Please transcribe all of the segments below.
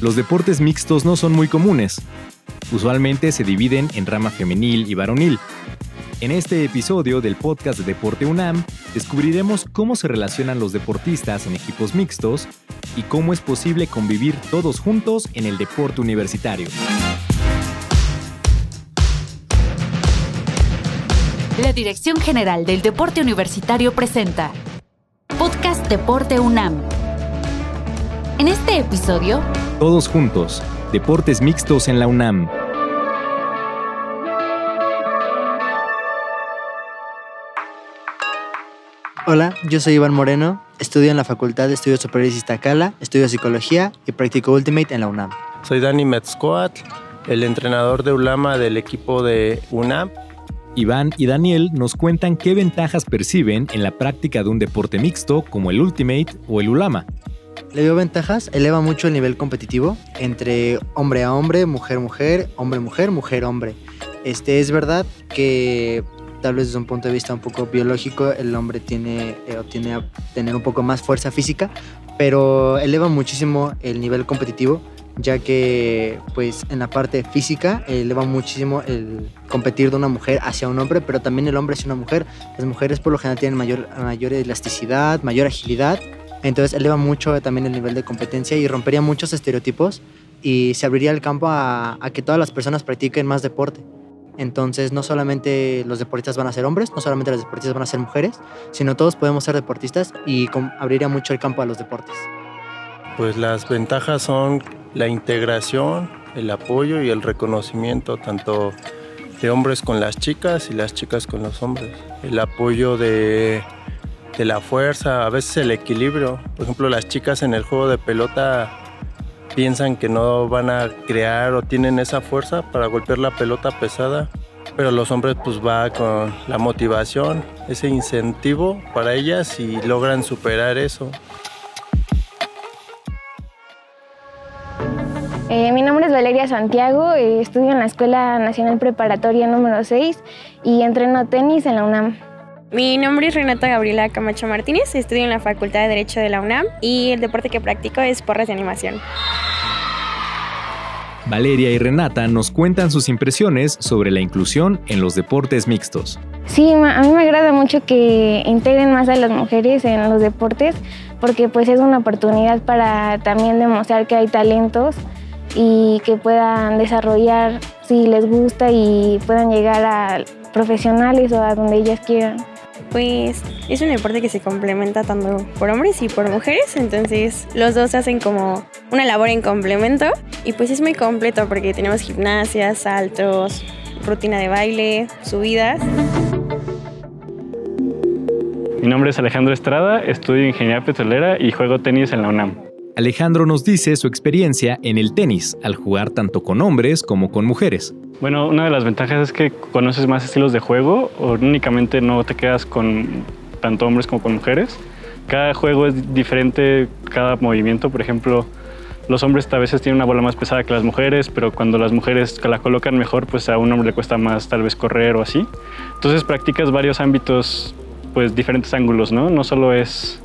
los deportes mixtos no son muy comunes. Usualmente se dividen en rama femenil y varonil. En este episodio del podcast de Deporte UNAM, descubriremos cómo se relacionan los deportistas en equipos mixtos y cómo es posible convivir todos juntos en el deporte universitario. La Dirección General del Deporte Universitario presenta Podcast Deporte UNAM. En este episodio, Todos juntos, deportes mixtos en la UNAM. Hola, yo soy Iván Moreno, estudio en la Facultad de Estudios Superiores Iztacala, estudio Psicología y practico Ultimate en la UNAM. Soy Dani Metzcoatl, el entrenador de Ulama del equipo de UNAM. Iván y Daniel nos cuentan qué ventajas perciben en la práctica de un deporte mixto como el Ultimate o el Ulama. Le veo ventajas, eleva mucho el nivel competitivo entre hombre a hombre, mujer mujer, hombre mujer, mujer hombre. Este es verdad que tal vez desde un punto de vista un poco biológico el hombre tiene eh, tiene a tener un poco más fuerza física, pero eleva muchísimo el nivel competitivo ya que pues en la parte física eleva muchísimo el competir de una mujer hacia un hombre, pero también el hombre hacia una mujer. Las mujeres por lo general tienen mayor, mayor elasticidad, mayor agilidad, entonces eleva mucho también el nivel de competencia y rompería muchos estereotipos y se abriría el campo a, que todas las personas practiquen más deporte. Entonces no solamente los deportistas van a ser hombres, no solamente los deportistas van a ser mujeres, sino todos podemos ser deportistas y abriría mucho el campo a los deportes. Pues las ventajas son la integración, el apoyo y el reconocimiento tanto de hombres con las chicas y las chicas con los hombres. El apoyo de, de la fuerza, a veces el equilibrio. Por ejemplo, las chicas en el juego de pelota piensan que no van a crear o tienen esa fuerza para golpear la pelota pesada, pero los hombres pues va con la motivación, ese incentivo para ellas y logran superar eso. Eh, mi nombre es Valeria Santiago, eh, estudio en la Escuela Nacional Preparatoria número 6 y entreno tenis en la UNAM. Mi nombre es Renata Gabriela Camacho Martínez, estudio en la Facultad de Derecho de la UNAM y el deporte que practico es porras de animación. Valeria y Renata nos cuentan sus impresiones sobre la inclusión en los deportes mixtos. Sí, a mí me agrada mucho que integren más a las mujeres en los deportes porque pues es una oportunidad para también demostrar que hay talentos y que puedan desarrollar si les gusta y puedan llegar a profesionales o a donde ellas quieran. Pues es un deporte que se complementa tanto por hombres y por mujeres, entonces los dos hacen como una labor en complemento y pues es muy completo porque tenemos gimnasia, saltos, rutina de baile, subidas. Mi nombre es Alejandro Estrada, estudio Ingeniería Petrolera y juego tenis en la UNAM. Alejandro nos dice su experiencia en el tenis al jugar tanto con hombres como con mujeres. Bueno, una de las ventajas es que conoces más estilos de juego, o únicamente no te quedas con tanto hombres como con mujeres. Cada juego es diferente, cada movimiento, por ejemplo, los hombres a veces tienen una bola más pesada que las mujeres, pero cuando las mujeres la colocan mejor, pues a un hombre le cuesta más tal vez correr o así. Entonces practicas varios ámbitos, pues diferentes ángulos, ¿no? No solo es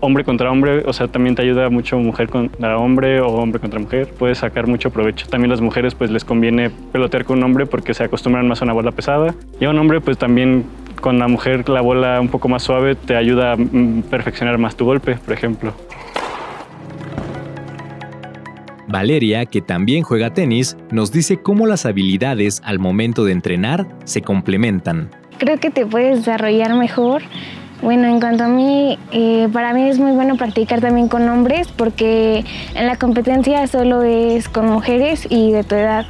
hombre contra hombre, o sea, también te ayuda mucho mujer contra hombre o hombre contra mujer. Puedes sacar mucho provecho. También las mujeres, pues les conviene pelotear con un hombre porque se acostumbran más a una bola pesada. Y a un hombre, pues también con la mujer la bola un poco más suave te ayuda a mm, perfeccionar más tu golpe, por ejemplo. Valeria, que también juega tenis, nos dice cómo las habilidades al momento de entrenar se complementan. Creo que te puedes desarrollar mejor. Bueno, en cuanto a mí, eh, para mí es muy bueno practicar también con hombres porque en la competencia solo es con mujeres y de tu edad.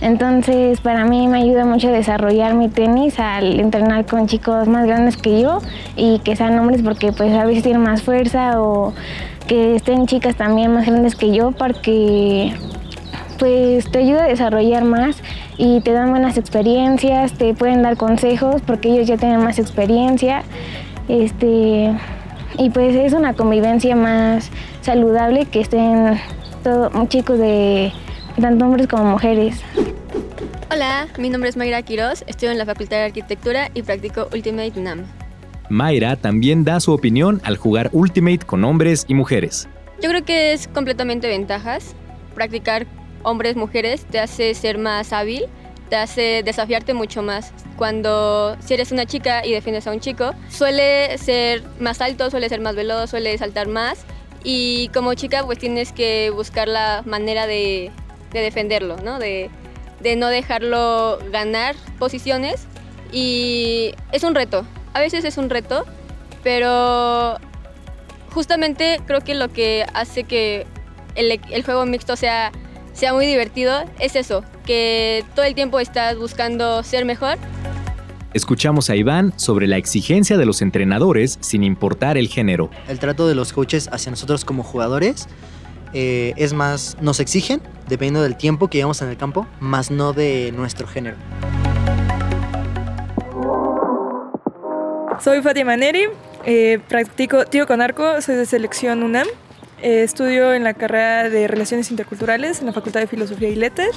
Entonces, para mí me ayuda mucho a desarrollar mi tenis al entrenar con chicos más grandes que yo y que sean hombres porque pues a veces tienen más fuerza o que estén chicas también más grandes que yo porque pues te ayuda a desarrollar más y te dan buenas experiencias, te pueden dar consejos porque ellos ya tienen más experiencia. Este, y pues es una convivencia más saludable que estén todos chicos de tanto hombres como mujeres. Hola, mi nombre es Mayra Quiroz, estudio en la Facultad de Arquitectura y practico Ultimate UNAM. Mayra también da su opinión al jugar Ultimate con hombres y mujeres. Yo creo que es completamente ventajas, practicar hombres, mujeres, te hace ser más hábil, te hace desafiarte mucho más. Cuando si eres una chica y defiendes a un chico, suele ser más alto, suele ser más veloz, suele saltar más. Y como chica pues tienes que buscar la manera de, de defenderlo, ¿no? De, de no dejarlo ganar posiciones. Y es un reto, a veces es un reto, pero justamente creo que lo que hace que el, el juego mixto sea, sea muy divertido es eso, que todo el tiempo estás buscando ser mejor. Escuchamos a Iván sobre la exigencia de los entrenadores sin importar el género. El trato de los coaches hacia nosotros como jugadores eh, es más, nos exigen, dependiendo del tiempo que llevamos en el campo, más no de nuestro género. Soy Fátima Neri, eh, practico tiro con arco, soy de selección UNAM. Eh, estudio en la carrera de Relaciones Interculturales en la Facultad de Filosofía y Letras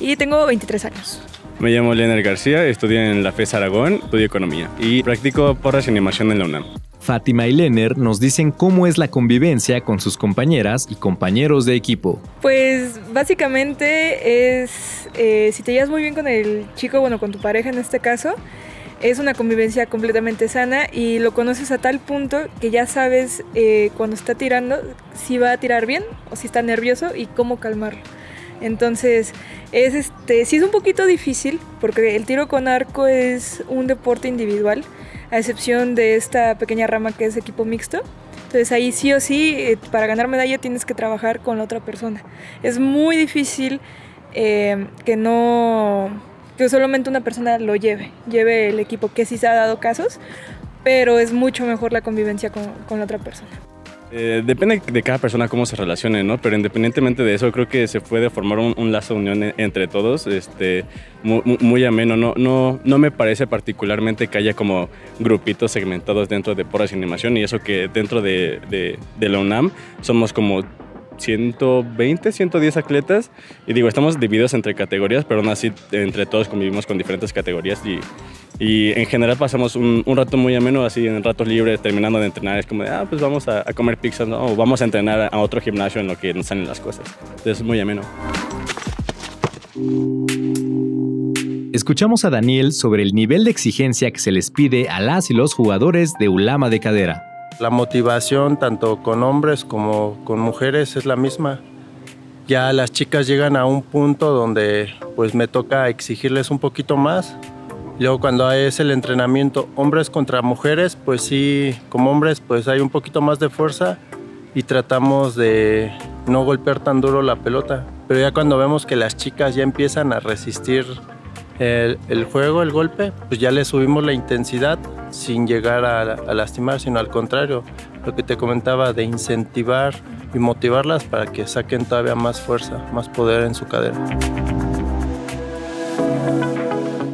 y tengo 23 años. Me llamo Leonel García, estudio en la FES Aragón, estudio Economía y practico porras y animación en la UNAM. Fátima y Lener nos dicen cómo es la convivencia con sus compañeras y compañeros de equipo. Pues básicamente es, eh, si te llevas muy bien con el chico, bueno, con tu pareja en este caso, es una convivencia completamente sana y lo conoces a tal punto que ya sabes eh, cuando está tirando si va a tirar bien o si está nervioso y cómo calmarlo. Entonces, es este, sí es un poquito difícil porque el tiro con arco es un deporte individual, a excepción de esta pequeña rama que es equipo mixto. Entonces ahí sí o sí, eh, para ganar medalla tienes que trabajar con la otra persona. Es muy difícil eh, que no que solamente una persona lo lleve, lleve el equipo, que sí se ha dado casos, pero es mucho mejor la convivencia con, con la otra persona. Eh, depende de cada persona cómo se relacione, ¿no? Pero independientemente de eso, creo que se puede formar un, un lazo de unión entre todos, este, muy, muy, ameno. No, no, no me parece particularmente que haya como grupitos segmentados dentro de Porras y Animación y eso que dentro de, de, de la UNAM somos como 120, 110 atletas. Y digo, estamos divididos entre categorías, pero aún así entre todos convivimos con diferentes categorías y, y en general pasamos un, rato muy ameno, así en ratos libres, terminando de entrenar. Es como de, ah, pues vamos a, comer pizza. O vamos a entrenar a otro gimnasio en lo que nos salen las cosas. Es muy ameno. Escuchamos a Daniel sobre el nivel de exigencia que se les pide a las y los jugadores de Ulama de Cadera. La motivación tanto con hombres como con mujeres es la misma. Ya las chicas llegan a un punto donde pues me toca exigirles un poquito más. Luego cuando es el entrenamiento hombres contra mujeres, pues sí, como hombres pues hay un poquito más de fuerza y tratamos de no golpear tan duro la pelota. Pero ya cuando vemos que las chicas ya empiezan a resistir el, juego, el golpe, pues ya le subimos la intensidad sin llegar a, a, lastimar, sino al contrario, lo que te comentaba de incentivar y motivarlas para que saquen todavía más fuerza, más poder en su cadera.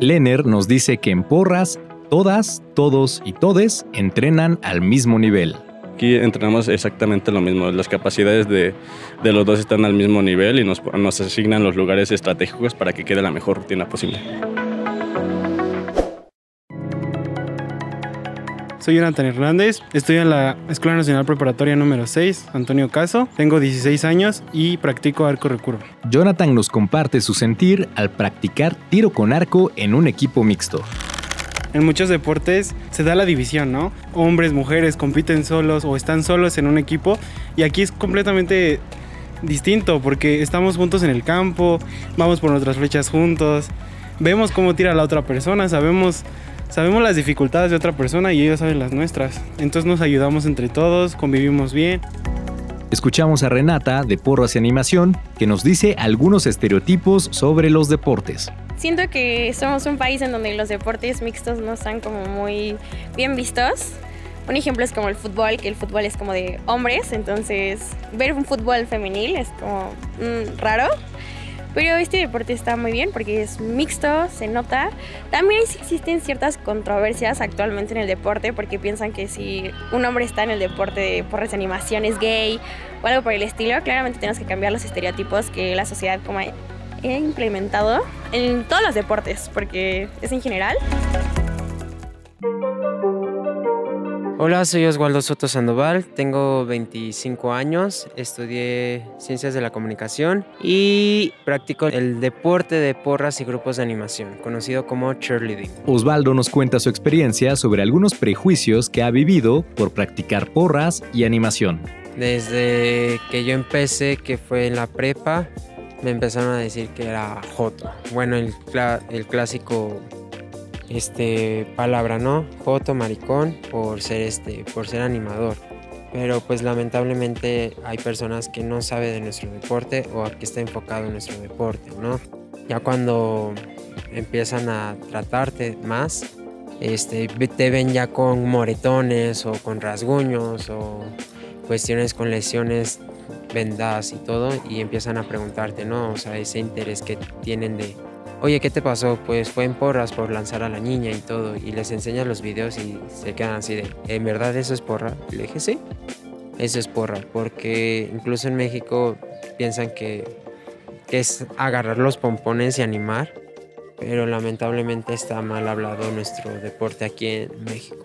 Lenner nos dice que en porras, todas, todos y todes entrenan al mismo nivel. Aquí entrenamos exactamente lo mismo. Las capacidades de, de los dos están al mismo nivel y nos, nos, asignan los lugares estratégicos para que quede la mejor rutina posible. Soy Jonathan Hernández, estoy en la Escuela Nacional Preparatoria número 6, Antonio Caso, tengo 16 años y practico arco recurvo. Jonathan nos comparte su sentir al practicar tiro con arco en un equipo mixto en muchos deportes se da la división, ¿no? Hombres, mujeres compiten solos o están solos en un equipo y aquí es completamente distinto porque estamos juntos en el campo, vamos por nuestras flechas juntos, vemos cómo tira la otra persona, sabemos sabemos las dificultades de otra persona y ellos saben las nuestras. Entonces nos ayudamos entre todos, convivimos bien. Escuchamos a Renata de Porras y Animación que nos dice algunos estereotipos sobre los deportes. Siento que somos un país en donde los deportes mixtos no están como muy bien vistos. Un ejemplo es como el fútbol, que el fútbol es como de hombres, entonces ver un fútbol femenil es como mmm, raro. Pero este deporte está muy bien porque es mixto, se nota. También existen ciertas controversias actualmente en el deporte porque piensan que si un hombre está en el deporte por animación es gay o algo por el estilo, claramente tenemos que cambiar los estereotipos que la sociedad como he implementado en todos los deportes, porque es en general. Hola, soy Oswaldo Soto Sandoval, tengo 25 años, estudié Ciencias de la Comunicación y practico el deporte de porras y grupos de animación, conocido como cheerleading. Osvaldo nos cuenta su experiencia sobre algunos prejuicios que ha vivido por practicar porras y animación. Desde que yo empecé, que fue en la prepa, me empezaron a decir que era joto. Bueno, el, clásico este palabra, ¿no? Joto, maricón, por ser este, por ser animador. Pero pues lamentablemente hay personas que no saben de nuestro deporte o que está enfocado en nuestro deporte, ¿no? Ya cuando empiezan a tratarte más, este, te ven ya con moretones o con rasguños o cuestiones con lesiones vendadas y todo y empiezan a preguntarte, ¿no? O sea, ese interés que tienen de, oye, ¿qué te pasó? Pues fue en porras por lanzar a la niña y todo. Y les enseñan los videos y se quedan así de, ¿en verdad eso es porra? le dije, sí, eso es porra. Porque incluso en México piensan que es agarrar los pompones y animar. Pero lamentablemente está mal hablado nuestro deporte aquí en México.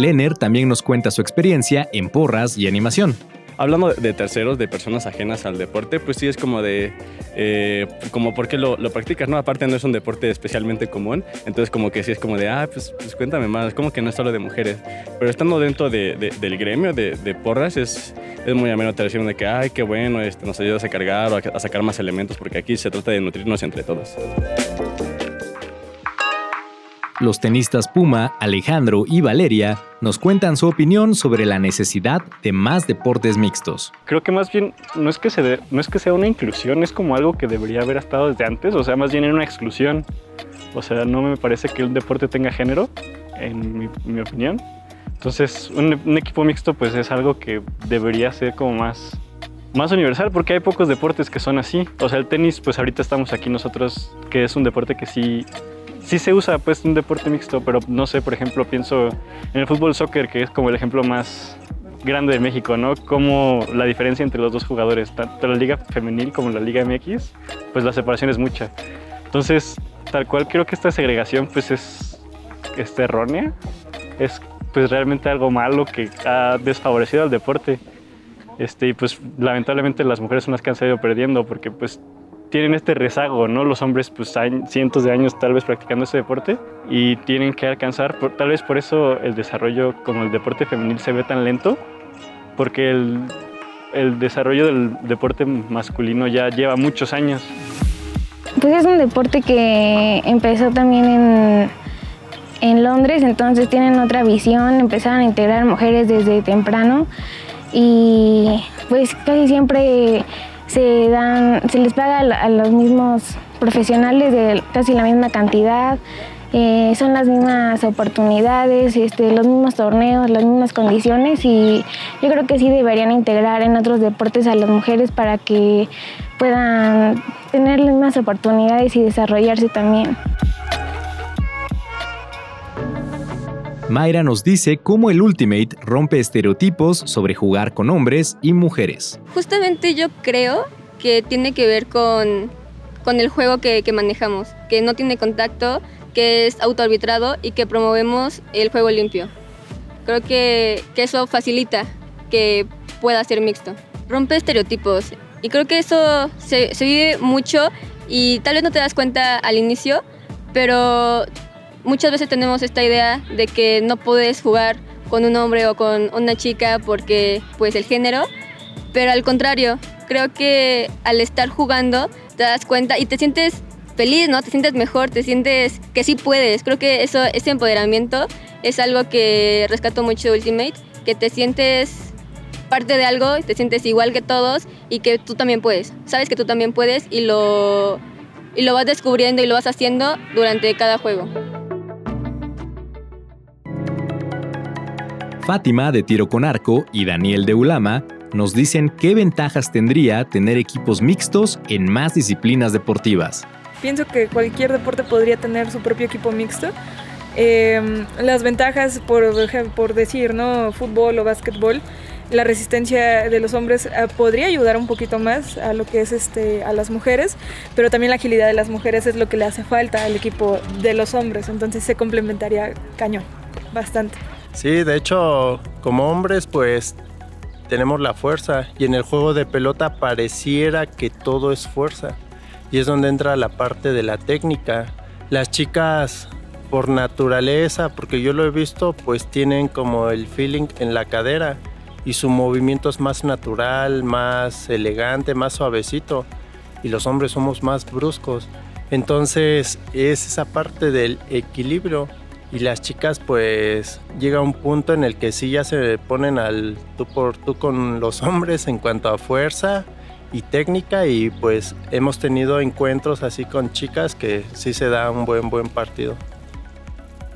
Lenner también nos cuenta su experiencia en porras y animación hablando de terceros, de personas ajenas al deporte, pues sí es como de, eh, como por qué lo, practicas, ¿no? Aparte no es un deporte especialmente común, entonces como que sí es como de, ah, pues, pues cuéntame más, como que no es solo de mujeres, pero estando dentro del gremio de, porras es, es muy ameno te decir de que, ay, qué bueno, este, nos ayudas a cargar o a sacar más elementos, porque aquí se trata de nutrirnos entre todos. Los tenistas Puma, Alejandro y Valeria nos cuentan su opinión sobre la necesidad de más deportes mixtos. Creo que más bien no es que, sea una inclusión, es como algo que debería haber estado desde antes, o sea, más bien en una exclusión. O sea, no me parece que un deporte tenga género, en mi, opinión. Entonces, un, un, equipo mixto pues es algo que debería ser como más, más universal, porque hay pocos deportes que son así. O sea, el tenis, pues ahorita estamos aquí nosotros, que es un deporte que sí sí se usa pues un deporte mixto, pero no sé, por ejemplo, pienso en el fútbol soccer, que es como el ejemplo más grande de México, ¿no? Como la diferencia entre los dos jugadores, tanto la liga femenil como la liga MX, pues la separación es mucha. Entonces, tal cual creo que esta segregación pues es, errónea, es pues realmente algo malo que ha desfavorecido al deporte. Este, y pues lamentablemente las mujeres son las que han salido perdiendo porque pues tienen este rezago, ¿no? Los hombres pues hay cientos de años tal vez practicando este deporte y tienen que alcanzar, tal vez por eso el desarrollo como el deporte femenil se ve tan lento, porque el, el desarrollo del deporte masculino ya lleva muchos años. Pues es un deporte que empezó también en, en Londres, entonces tienen otra visión, empezaron a integrar mujeres desde temprano y pues casi siempre se dan, se les paga a los mismos profesionales de casi la misma cantidad, eh, son las mismas oportunidades, este, los mismos torneos, las mismas condiciones y yo creo que sí deberían integrar en otros deportes a las mujeres para que puedan tener las mismas oportunidades y desarrollarse también. Mayra nos dice cómo el Ultimate rompe estereotipos sobre jugar con hombres y mujeres. Justamente yo creo que tiene que ver con, con el juego que, manejamos, que no tiene contacto, que es autoarbitrado y que promovemos el juego limpio. Creo que, eso facilita que pueda ser mixto. Rompe estereotipos y creo que eso se, se vive mucho y tal vez no te das cuenta al inicio, pero muchas veces tenemos esta idea de que no puedes jugar con un hombre o con una chica porque pues el género, pero al contrario, creo que al estar jugando te das cuenta y te sientes feliz, ¿no? Te sientes mejor, te sientes que sí puedes. Creo que eso ese empoderamiento es algo que rescato mucho de Ultimate, que te sientes parte de algo, te sientes igual que todos y que tú también puedes. Sabes que tú también puedes y lo y lo vas descubriendo y lo vas haciendo durante cada juego. Fátima de tiro con arco y Daniel de Ulama nos dicen qué ventajas tendría tener equipos mixtos en más disciplinas deportivas. Pienso que cualquier deporte podría tener su propio equipo mixto. Em, las ventajas, por, por decir, ¿no? Fútbol o básquetbol, la resistencia de los hombres eh, podría ayudar un poquito más a lo que es este a las mujeres, pero también la agilidad de las mujeres es lo que le hace falta al equipo de los hombres, entonces se complementaría cañón, bastante. Sí, de hecho, como hombres pues tenemos la fuerza. Y en el juego de pelota pareciera que todo es fuerza. Y es donde entra la parte de la técnica. Las chicas por naturaleza, porque yo lo he visto, pues tienen como el feeling en la cadera. Y su movimiento es más natural, más elegante, más suavecito. Y los hombres somos más bruscos. Entonces es esa parte del equilibrio y las chicas pues llega un punto en el que sí ya se ponen al tú por tú con los hombres en cuanto a fuerza y técnica y pues hemos tenido encuentros así con chicas que sí se da un buen buen partido.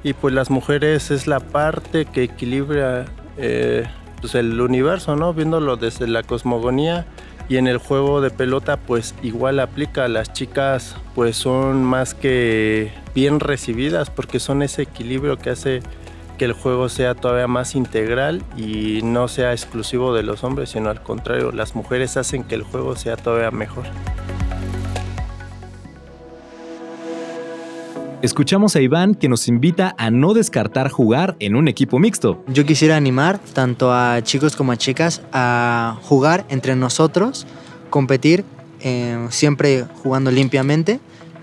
Y pues las mujeres es la parte que equilibra eh, pues el universo, ¿no? Viéndolo desde la cosmogonía y en el juego de pelota pues igual aplica. Las chicas pues son más que bien recibidas porque son ese equilibrio que hace que el juego sea todavía más integral y no sea exclusivo de los hombres, sino al contrario, las mujeres hacen que el juego sea todavía mejor. Escuchamos a Iván que nos invita a no descartar jugar en un equipo mixto. Yo quisiera animar tanto a chicos como a chicas a jugar entre nosotros, competir, eh, siempre jugando limpiamente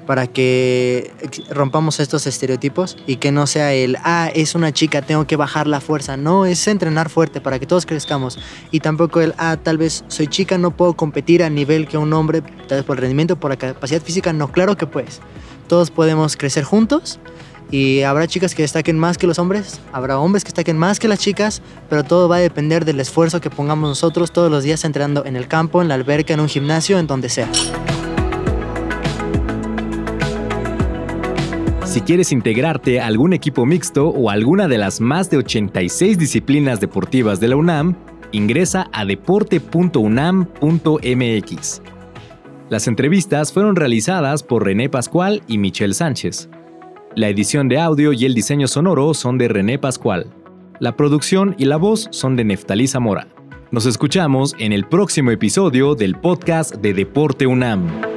para que rompamos estos estereotipos y que no sea el, ah, es una chica, tengo que bajar la fuerza. No, es entrenar fuerte para que todos crezcamos. Y tampoco el, ah, tal vez soy chica, no puedo competir a nivel que un hombre, tal vez por el rendimiento, por la capacidad física. No, claro que puedes todos podemos crecer juntos y habrá chicas que destaquen más que los hombres, habrá hombres que destaquen más que las chicas, pero todo va a depender del esfuerzo que pongamos nosotros todos los días entrenando en el campo, en la alberca, en un gimnasio, en donde sea. Si quieres integrarte a algún equipo mixto o alguna de las más de 86 disciplinas deportivas de la UNAM, ingresa a deporte.unam.mx. Las entrevistas fueron realizadas por René Pascual y Michelle Sánchez. La edición de audio y el diseño sonoro son de René Pascual. La producción y la voz son de Neftalí Zamora. Nos escuchamos en el próximo episodio del podcast de Deporte UNAM.